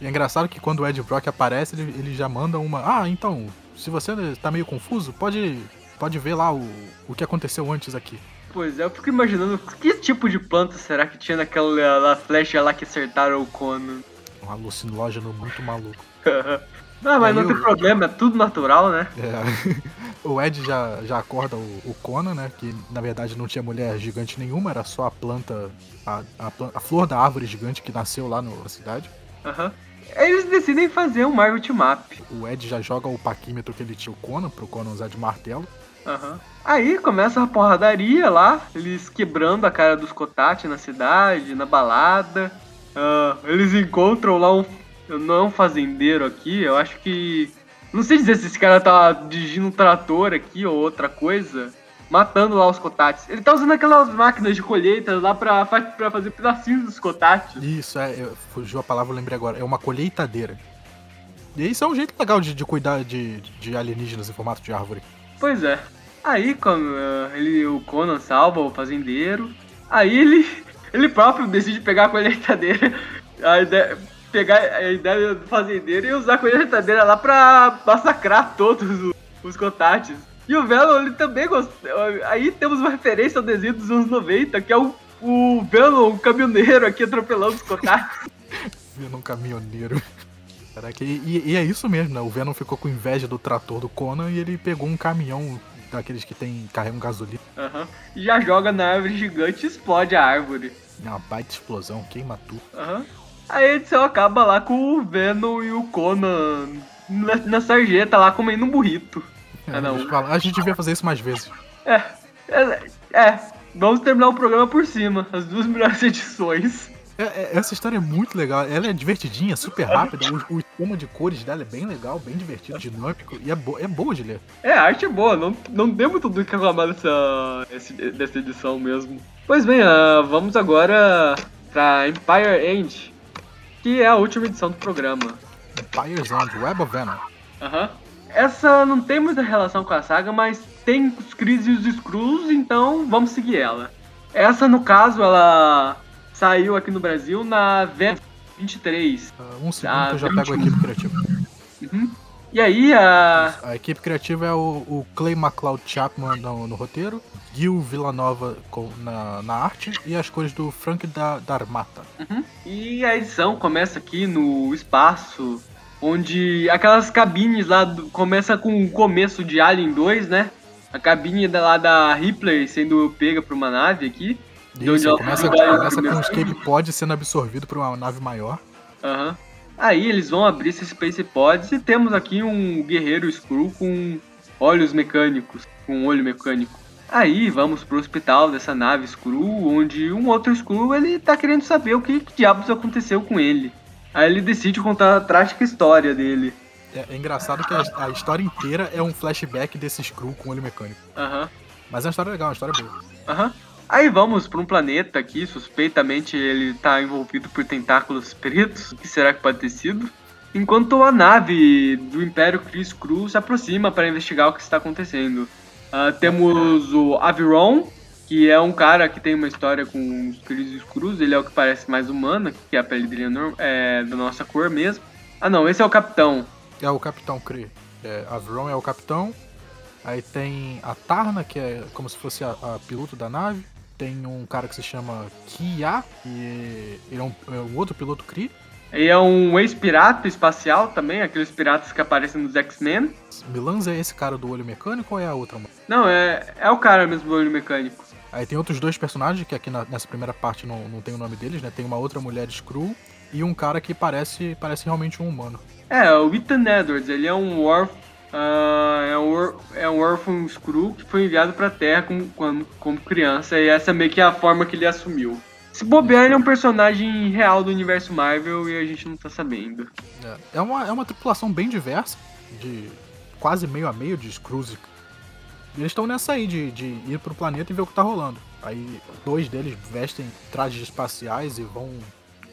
E é engraçado que quando o Ed Brock aparece, ele, ele já manda uma. Ah, então, se você tá meio confuso, pode, pode ver lá o, o que aconteceu antes aqui. Pois é, eu fico imaginando que tipo de planta será que tinha naquela flecha lá que acertaram o Conan. Um alucinógeno muito maluco. Não, mas Aí não tem problema, é tudo natural, né? É. o Ed já, já acorda o, o Conan, né? Que na verdade não tinha mulher gigante nenhuma, era só a planta, a, a, a flor da árvore gigante que nasceu lá no, na cidade. Aham. Uhum. Eles decidem fazer um Marvel Team Up. O Ed já joga o paquímetro que ele tinha o Conan, pro Conan usar de martelo. Uhum. Aí começa a porradaria lá, eles quebrando a cara dos Kotate na cidade, na balada. Uh, eles encontram lá um. Não é um fazendeiro aqui, eu acho que. Não sei dizer se esse cara tá dirigindo um trator aqui ou outra coisa matando lá os cotates. Ele tá usando aquelas máquinas de colheita lá pra, pra fazer pedacinhos dos cotates. Isso, é, fugiu a palavra, eu lembrei agora. É uma colheitadeira. E isso é um jeito legal de, de cuidar de, de alienígenas em formato de árvore. Pois é. Aí quando uh, ele, o Conan salva o fazendeiro, aí ele, ele próprio decide pegar a colheitadeira, a ideia, pegar a ideia do fazendeiro e usar a colheitadeira lá pra massacrar todos os, os cotates. E o Venom, ele também gostou. Aí temos uma referência ao desenho dos anos 90, que é o, o Venom, um caminhoneiro aqui atropelando os cotados. Venom caminhoneiro. Caraca, e, e, é isso mesmo, né? O Venom ficou com inveja do trator do Conan e ele pegou um caminhão daqueles que tem carregam gasolina. Aham. Uhum. E já joga na árvore gigante e explode a árvore. É uma baita explosão, queima tudo. Aham. Uhum. Aí a edição acaba lá com o Venom e o Conan na, na sarjeta lá comendo um burrito. Cada um. A gente devia fazer isso mais vezes. É, é, é. Vamos terminar o programa por cima. As duas melhores edições. É, é, essa história é muito legal. Ela é divertidinha, super rápida. O, o esquema de cores dela é bem legal, bem divertido, dinâmico. E é, bo é boa de ler. É, a arte é boa. Não, não tem muito do que reclamar dessa, dessa edição mesmo. Pois bem, uh, vamos agora pra Empire End, que é a última edição do programa. Empire's End, Web of Venom. Aham. Uh -huh. Essa não tem muita relação com a saga, mas tem os Cris e os Skrulls, então vamos seguir ela. Essa, no caso, ela saiu aqui no Brasil na V 23. Uh, um segundo que eu já 21. pego a equipe criativa. Uhum. E aí a. A equipe criativa é o, o Clay McLeod Chapman no, no, roteiro, Gil Villanova com, na, na arte e as cores do Frank da, Darmata. Uhum. E a edição começa aqui no espaço onde aquelas cabines lá do, começa com o começo de Alien 2, né? A cabine da, lá da Ripley sendo pega por uma nave aqui. Isso, começa, começa com o escape pod sendo absorvido por uma nave maior. Aham. Uhum. Aí eles vão abrir esses space pods e temos aqui um guerreiro Screw com olhos mecânicos, com um olho mecânico. Aí vamos pro hospital dessa nave Screw, onde um outro Screw ele tá querendo saber o que, que diabos aconteceu com ele. Aí ele decide contar a trágica história dele. É, é engraçado que a, a, história inteira é um flashback desse Screw com olho mecânico. Aham. Uhum. Mas é uma história legal, uma história boa. Aham. Uhum. Aí vamos para um planeta que suspeitamente ele tá envolvido por tentáculos pretos. O que será que pode ter sido? Enquanto a nave do Império Chris Cruz se aproxima para investigar o que está acontecendo. Uh, temos o Aviron, que é um cara que tem uma história com os pelos escuros, ele é o que parece mais humano, que a pele dele é, é da nossa cor mesmo. Ah não, esse é o capitão. É o capitão Cree. É, Avron é o capitão. Aí tem a Tarna, que é como se fosse a, a piloto da nave. Tem um cara que se chama Kia, que ele é um, é um outro piloto Cree. E é um ex-pirata espacial também, aqueles piratas que aparecem nos X-Men. Milans é esse cara do olho mecânico ou é a outra? Não, é, é o cara mesmo do olho mecânico. Aí tem outros dois personagens, que aqui na, nessa primeira parte não, não tem o nome deles, né? Tem uma outra mulher Screw e um cara que parece, parece realmente um humano. É, o Ethan Edwards, ele é um órfão. Uh, é, um, é um órfão Screw que foi enviado pra Terra como, criança, e essa é meio que a forma que ele assumiu. Se bobear, ele é um personagem real do universo Marvel e a gente não tá sabendo. É, é uma, é uma tripulação bem diversa, de quase meio a meio de Screws. Eles estão nessa aí de, de ir pro planeta e ver o que tá rolando. Aí dois deles vestem trajes espaciais e vão,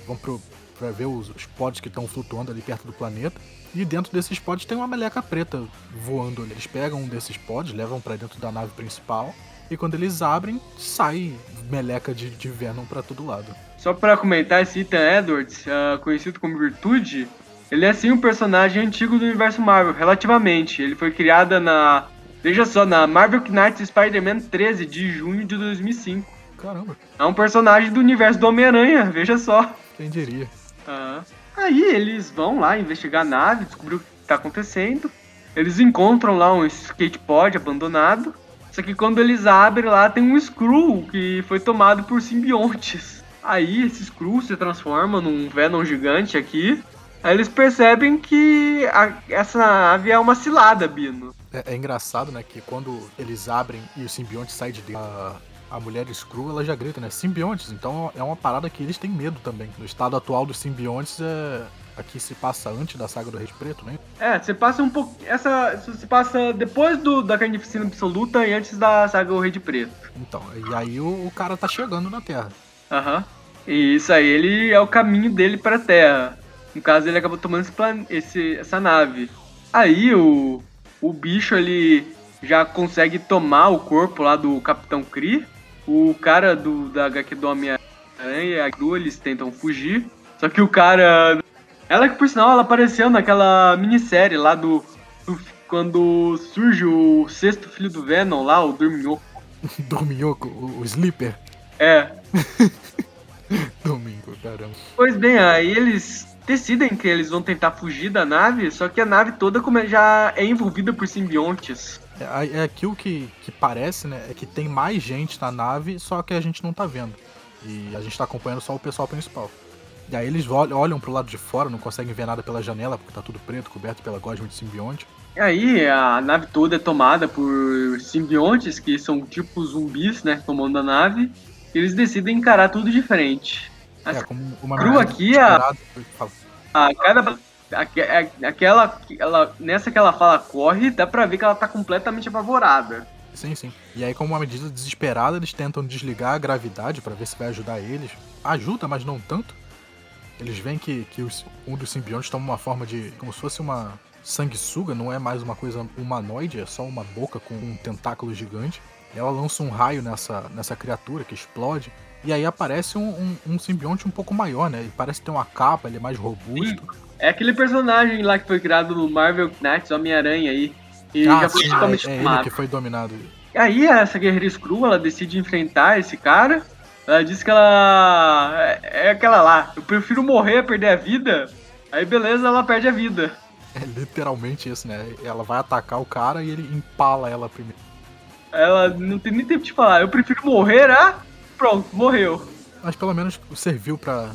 vão pro, pra ver os, os pods que estão flutuando ali perto do planeta. E dentro desses pods tem uma meleca preta voando ali. Eles pegam um desses pods, levam para dentro da nave principal. E quando eles abrem, sai meleca de, de Venom para todo lado. Só para comentar, esse Ethan Edwards, uh, conhecido como Virtude, ele é sim um personagem antigo do universo Marvel, relativamente. Ele foi criado na. Veja só, na Marvel Knights Spider-Man 13 de junho de 2005. Caramba. É um personagem do universo do Homem-Aranha, veja só. Quem diria? Ah. Aí eles vão lá investigar a nave, descobrir o que está acontecendo. Eles encontram lá um skatepod abandonado. Só que quando eles abrem lá tem um Skrull que foi tomado por simbiontes. Aí esse Skrull se transforma num Venom gigante aqui. Aí eles percebem que a, essa nave é uma cilada, Bino. É, é, engraçado, né, que quando eles abrem e o simbionte sai de dentro, a, a mulher Skrull, ela já grita, né, simbiontes. Então é uma parada que eles têm medo também. No estado atual dos simbiontes, é, aqui se passa antes da saga do Rei Preto, né? É, você passa um pouco. Essa se passa depois do, da carnificina absoluta e antes da saga do Rei de Preto. Então, e aí o, o cara tá chegando na Terra. Aham. Uhum. E isso aí, ele é o caminho dele pra Terra. No caso, ele acabou tomando esse, plan... esse essa nave. Aí o, o bicho ele já consegue tomar o corpo lá do Capitão Kree. O cara do, da HQ do Homem-Aranha e a Gru, eles tentam fugir. Só que o cara. Ela que por sinal ela apareceu naquela minissérie lá do, do quando surge o sexto filho do Venom lá, o Dorminhoco. Dorminhoco, o, o Sleeper. É. Domingo, caramba. Pois bem, aí eles decidem que eles vão tentar fugir da nave, só que a nave toda como já é envolvida por simbiontes. É, é aquilo que, que parece, né? É que tem mais gente na nave, só que a gente não tá vendo. E a gente tá acompanhando só o pessoal principal. E aí eles olham pro lado de fora, não conseguem ver nada pela janela, porque tá tudo preto, coberto pela gosma de simbionte. E aí a nave toda é tomada por simbiontes, que são tipo zumbis, né? Tomando a nave. E eles decidem encarar tudo diferente. É, como uma Cru aqui, a, a cada aquela, ela, nessa que ela fala corre, dá pra ver que ela tá completamente apavorada. Sim, sim. E aí, como uma medida desesperada, eles tentam desligar a gravidade para ver se vai ajudar eles. Ajuda, mas não tanto. Eles veem que, que os, um dos simbiontes toma uma forma de. como se fosse uma sanguessuga, não é mais uma coisa humanoide, é só uma boca com um tentáculo gigante. Ela lança um raio nessa, nessa criatura que explode. E aí aparece um, um, um, simbionte um pouco maior, né? Ele parece ter uma capa, ele é mais robusto. Sim. É aquele personagem lá que foi criado no Marvel Knights, Homem-Aranha aí. E ah, já foi sim, totalmente é, é ele que foi dominado. E aí essa guerreira Screw, ela decide enfrentar esse cara. Ela diz que ela é, é aquela lá, eu prefiro morrer a perder a vida. Aí beleza, ela perde a vida. É literalmente isso, né? Ela vai atacar o cara e ele empala ela primeiro. Ela não tem nem tempo de falar, eu prefiro morrer a Pronto, morreu. Mas pelo menos serviu para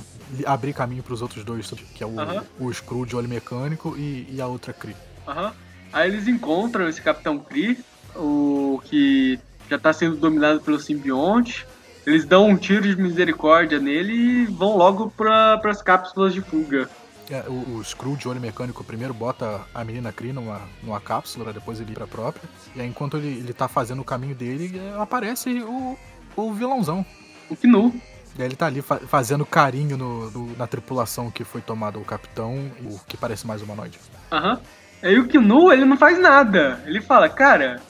abrir caminho para os outros dois, que é o, uh -huh. o Screw de olho mecânico e, e a outra Kree. Aham. Uh -huh. Aí eles encontram esse Capitão Kree, o que já tá sendo dominado pelo simbionte. Eles dão um tiro de misericórdia nele e vão logo para as cápsulas de fuga. É, o, o Screw de olho mecânico primeiro bota a menina Kree numa, numa cápsula, depois ele ir pra própria. E aí, enquanto ele, ele tá fazendo o caminho dele, aparece o, o vilãozão. O Knu. Ele tá ali fa fazendo carinho no, no, na tripulação que foi tomada o capitão, o que parece mais humanoide. Aham. Uhum. Aí o Knu, ele não faz nada. Ele fala, cara,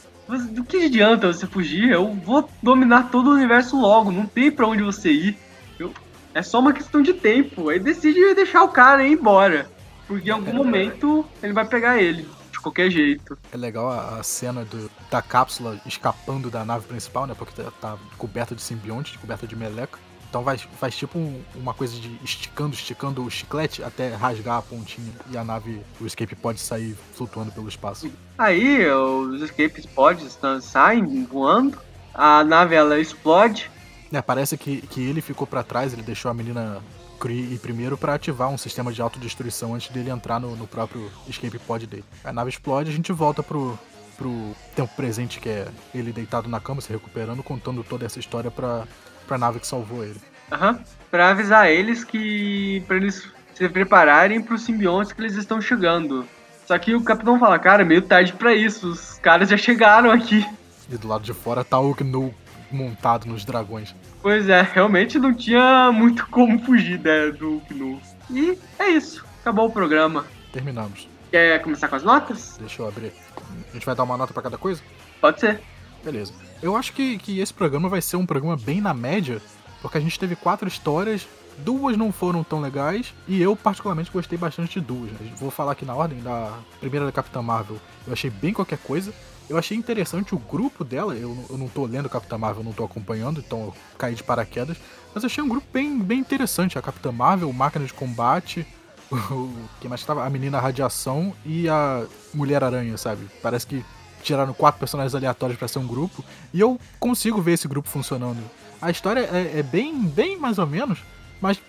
do que adianta você fugir? Eu vou dominar todo o universo logo, não tem pra onde você ir. Eu, é só uma questão de tempo. Aí decide deixar o cara ir embora. Porque em algum é, momento ele vai pegar ele de qualquer jeito. É legal a, cena do, da cápsula escapando da nave principal, né? Porque tá, tá coberta de simbionte, coberta de meleca. Então vai, faz tipo um, uma coisa de esticando, esticando o chiclete até rasgar a pontinha e a nave, o escape pode sair flutuando pelo espaço. Aí os escape pods saem voando, a nave ela explode. É, parece que, que ele ficou para trás, ele deixou a menina Kree primeiro para ativar um sistema de autodestruição antes dele entrar no, no, próprio escape pod dele. A nave explode, a gente volta pro, pro tempo presente, que é ele deitado na cama, se recuperando, contando toda essa história pra, pra nave que salvou ele. Aham. Uhum. Pra avisar eles que. pra eles se prepararem pros simbiontes que eles estão chegando. Só que o capitão fala, cara, meio tarde para isso, os caras já chegaram aqui. E do lado de fora tá o Gnu montado nos dragões. Pois é, realmente não tinha muito como fugir né, do Gnu. E é isso, acabou o programa. Terminamos. Quer começar com as notas? Deixa eu abrir. A gente vai dar uma nota para cada coisa? Pode ser. Beleza. Eu acho que, que esse programa vai ser um programa bem na média, porque a gente teve quatro histórias, duas não foram tão legais, e eu particularmente gostei bastante de duas. Né? Vou falar aqui na ordem da primeira da Capitã Marvel. Eu achei bem qualquer coisa. Eu achei interessante o grupo dela, eu, eu não tô lendo Capitã Marvel, não tô acompanhando, então eu caí de paraquedas. Mas achei um grupo bem, bem interessante. A Capitã Marvel, Máquina de Combate, o que mais estava? A menina Radiação e a Mulher Aranha, sabe? Parece que tiraram quatro personagens aleatórios para ser um grupo. E eu consigo ver esse grupo funcionando. A história é, é bem, bem mais ou menos, mas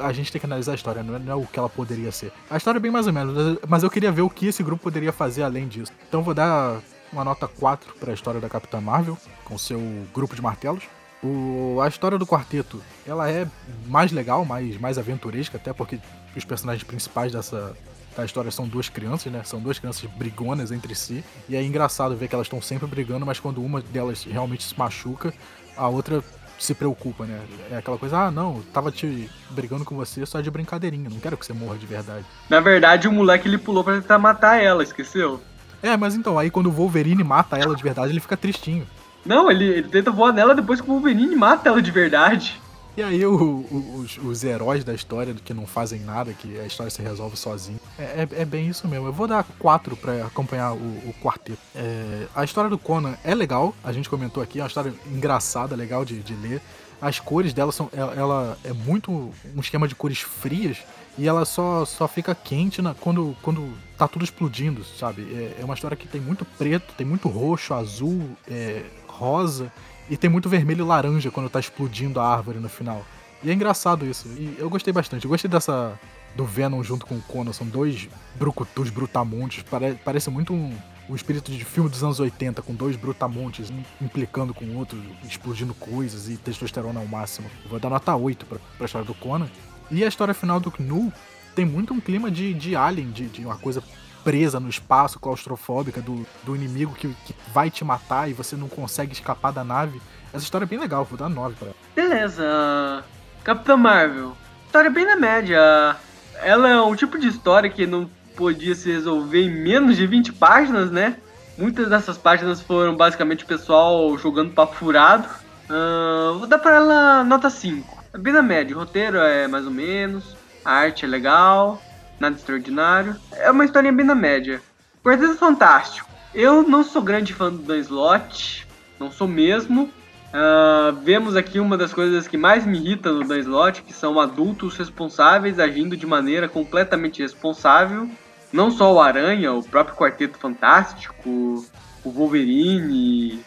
a gente tem que analisar a história, não é, não é, o que ela poderia ser. A história é bem mais ou menos, mas eu queria ver o que esse grupo poderia fazer além disso. Então vou dar uma nota 4 para a história da Capitã Marvel, com seu grupo de martelos. O, a história do quarteto, ela é mais legal, mais, mais aventuresca, até porque os personagens principais dessa da história são duas crianças, né? São duas crianças brigonas entre si. E é engraçado ver que elas estão sempre brigando, mas quando uma delas realmente se machuca, a outra se preocupa, né? É aquela coisa, ah, não, tava te brigando com você só de brincadeirinha, não quero que você morra de verdade. Na verdade, o moleque ele pulou para tentar matar ela, esqueceu? É, mas então, aí quando o Wolverine mata ela de verdade, ele fica tristinho. Não, ele, ele tenta voar nela depois que o Wolverine mata ela de verdade. E aí o, o, os, os, heróis da história que não fazem nada, que a história se resolve sozinho. É, é, é bem isso mesmo. Eu vou dar quatro para acompanhar o, o quarteto. É, a história do Conan é legal, a gente comentou aqui, é uma história engraçada, legal de, de ler. As cores dela são. Ela, ela, é muito um esquema de cores frias e ela só, só fica quente na, quando, quando tá tudo explodindo, sabe? É, é uma história que tem muito preto, tem muito roxo, azul, é, rosa e tem muito vermelho e laranja quando tá explodindo a árvore no final. E é engraçado isso. E eu gostei bastante. Eu gostei dessa. Do Venom junto com o Conan. São dois brucutus, brutamontes. Pare, parece muito um, um espírito de filme dos anos 80, com dois brutamontes implicando com o outro, explodindo coisas e testosterona ao máximo. Vou dar nota 8 pra, pra história do Conan. E a história final do Gnu tem muito um clima de, de Alien, de, de uma coisa presa no espaço, claustrofóbica, do, do inimigo que, que vai te matar e você não consegue escapar da nave. Essa história é bem legal, vou dar 9 pra ela. Beleza. Capitã Marvel. História bem na média. Ela é um tipo de história que não podia se resolver em menos de 20 páginas, né? Muitas dessas páginas foram basicamente o pessoal jogando papo furado. Uh, vou dar pra ela nota 5. É bem na média, o roteiro é mais ou menos, a arte é legal, nada extraordinário. É uma historinha bem na média. Quarteto Fantástico. Eu não sou grande fã do Dan Slott, não sou mesmo. Uh, vemos aqui uma das coisas que mais me irrita no Dan Slott, que são adultos responsáveis agindo de maneira completamente responsável. Não só o Aranha, o próprio Quarteto Fantástico, o Wolverine,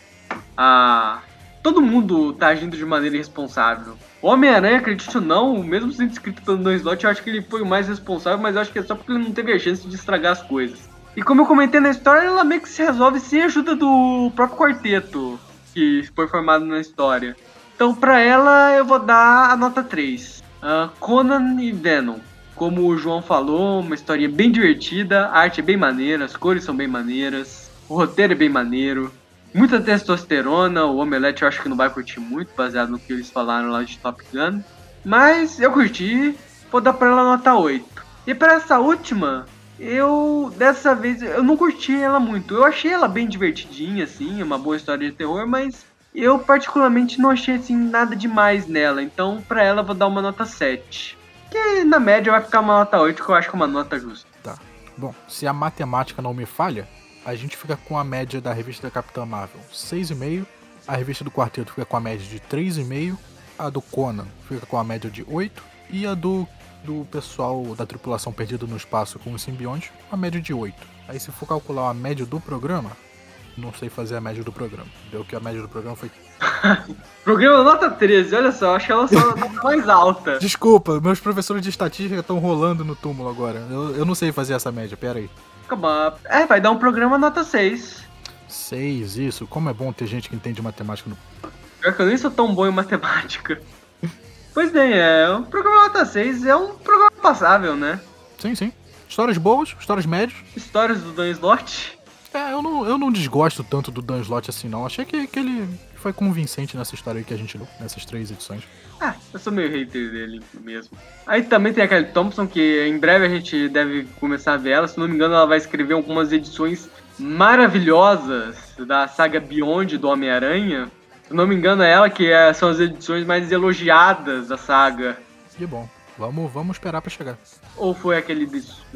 a todo mundo tá agindo de maneira irresponsável. O Homem-Aranha, acredite ou não, mesmo sendo escrito pelo Dan Slott, eu acho que ele foi o mais responsável, mas eu acho que é só porque ele não teve a chance de estragar as coisas. E como eu comentei na história, ela meio que se resolve sem a ajuda do próprio quarteto que foi formado na história. Então, pra ela, eu vou dar a nota 3. Uh, ah, Conan e Venom. Como o João falou, uma história bem divertida, a arte é bem maneira, as cores são bem maneiras, o roteiro é bem maneiro. Muita testosterona, o Omelete eu acho que não vai curtir muito, baseado no que eles falaram lá de Top Gun. Mas eu curti, vou dar pra ela nota 8. E para essa última, eu dessa vez eu não curti ela muito. Eu achei ela bem divertidinha, assim, uma boa história de terror, mas eu particularmente não achei assim nada demais nela. Então, pra ela vou dar uma nota 7. Que na média vai ficar uma nota 8, que eu acho que é uma nota justa. Tá. Bom, se a matemática não me falha, a gente fica com a média da revista da Capitã Marvel 6,5, a revista do Quarteto fica com a média de 3,5, a do Conan fica com a média de 8 e a do, do pessoal da tripulação perdida no espaço com os simbiontes a média de 8. Aí se for calcular a média do programa, não sei fazer a média do programa. Deu que a média do programa foi Programa nota 13, olha só, acho que ela só tá mais alta. Desculpa, meus professores de estatística estão rolando no túmulo agora. Eu, eu não sei fazer essa média, pera aí. É, vai dar um programa nota 6. 6, isso. Como é bom ter gente que entende matemática no. Pior que eu nem sou tão bom em matemática. pois bem, é. O programa nota 6 é um programa passável, né? Sim, sim. Histórias boas, histórias médias. Histórias do Dan Slott. É, eu não, eu não desgosto tanto do Dan Slott assim, não. Achei que, que ele foi convincente nessa história aí que a gente leu, nessas três edições. Ah, eu sou meio hater dele mesmo. Aí também tem a Kelly Thompson, que em breve a gente deve começar a ver ela. Se não me engano, ela vai escrever algumas edições maravilhosas da saga Beyond do Homem-Aranha. Se não me engano, é ela que é, são as edições mais elogiadas da saga. Que bom. Vamos, vamos esperar para chegar. Ou foi aquele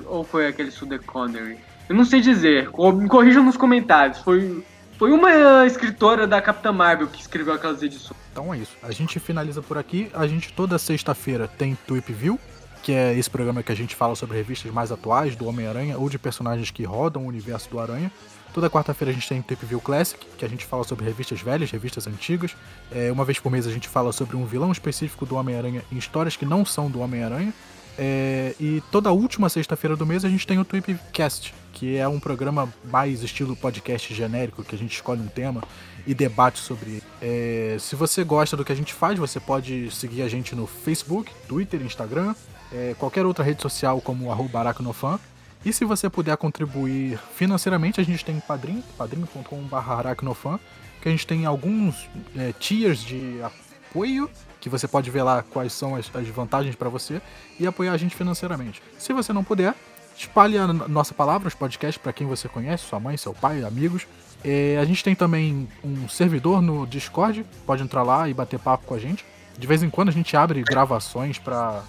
ou foi aquele Sude Connery? Eu não sei dizer. Me corrijam nos comentários. Foi foi uma escritora da Capitã Marvel que escreveu aquelas edições. Então é isso. A gente finaliza por aqui. A gente toda sexta-feira tem Tweep View, que é esse programa que a gente fala sobre revistas mais atuais do Homem-Aranha ou de personagens que rodam o universo do Aranha. Toda quarta-feira a gente tem Tweep View Classic, que a gente fala sobre revistas velhas, revistas antigas. É, uma vez por mês a gente fala sobre um vilão específico do Homem-Aranha em histórias que não são do Homem-Aranha. É, e toda última sexta-feira do mês a gente tem o Tweepcast, que é um programa mais estilo podcast genérico, que a gente escolhe um tema e debate sobre ele. É, se você gosta do que a gente faz, você pode seguir a gente no Facebook, Twitter, Instagram, é, qualquer outra rede social como arrobaracnofan. E se você puder contribuir financeiramente, a gente tem Padrim, padrim.com.br aracnofan, que a gente tem alguns é, tiers de apoio, que você pode ver lá quais são as, as vantagens para você, e apoiar a gente financeiramente. Se você não puder, espalhe a nossa palavra, os podcasts, para quem você conhece, sua mãe, seu pai, amigos. É, a gente tem também um servidor no Discord, pode entrar lá e bater papo com a gente. De vez em quando a gente abre gravações para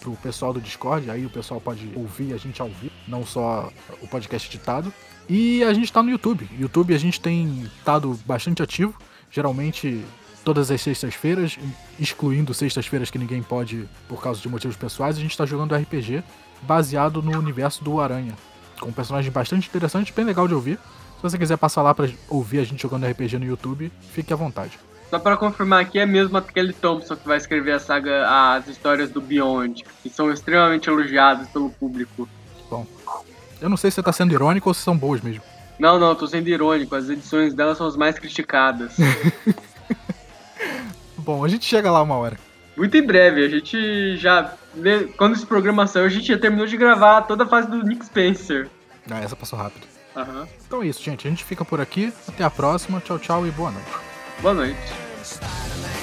pro pessoal do Discord, aí o pessoal pode ouvir a gente ao vivo, não só o podcast editado. E a gente tá no YouTube. YouTube a gente tem estado bastante ativo, geralmente todas as sextas-feiras, excluindo sextas-feiras que ninguém pode por causa de motivos pessoais, a gente tá jogando RPG baseado no universo do Aranha, com um personagem bastante interessante, bem legal de ouvir. Se você quiser passar lá para ouvir a gente jogando RPG no YouTube, fique à vontade. Só para confirmar aqui, é mesmo aquele Thompson que vai escrever a saga, as histórias do Beyond, que são extremamente elogiadas pelo público. Bom, eu não sei se você tá sendo irônico ou se são boas mesmo. Não, não, tô sendo irônico. As edições dela são as mais criticadas. Bom, a gente chega lá uma hora. Muito em breve, a gente já. Quando esse programa saiu, a gente já terminou de gravar toda a fase do Nick Spencer. Ah, essa passou rápido. Uhum. Então é isso, gente. A gente fica por aqui. Até a próxima. Tchau, tchau e boa noite. Boa noite. Spider-Man,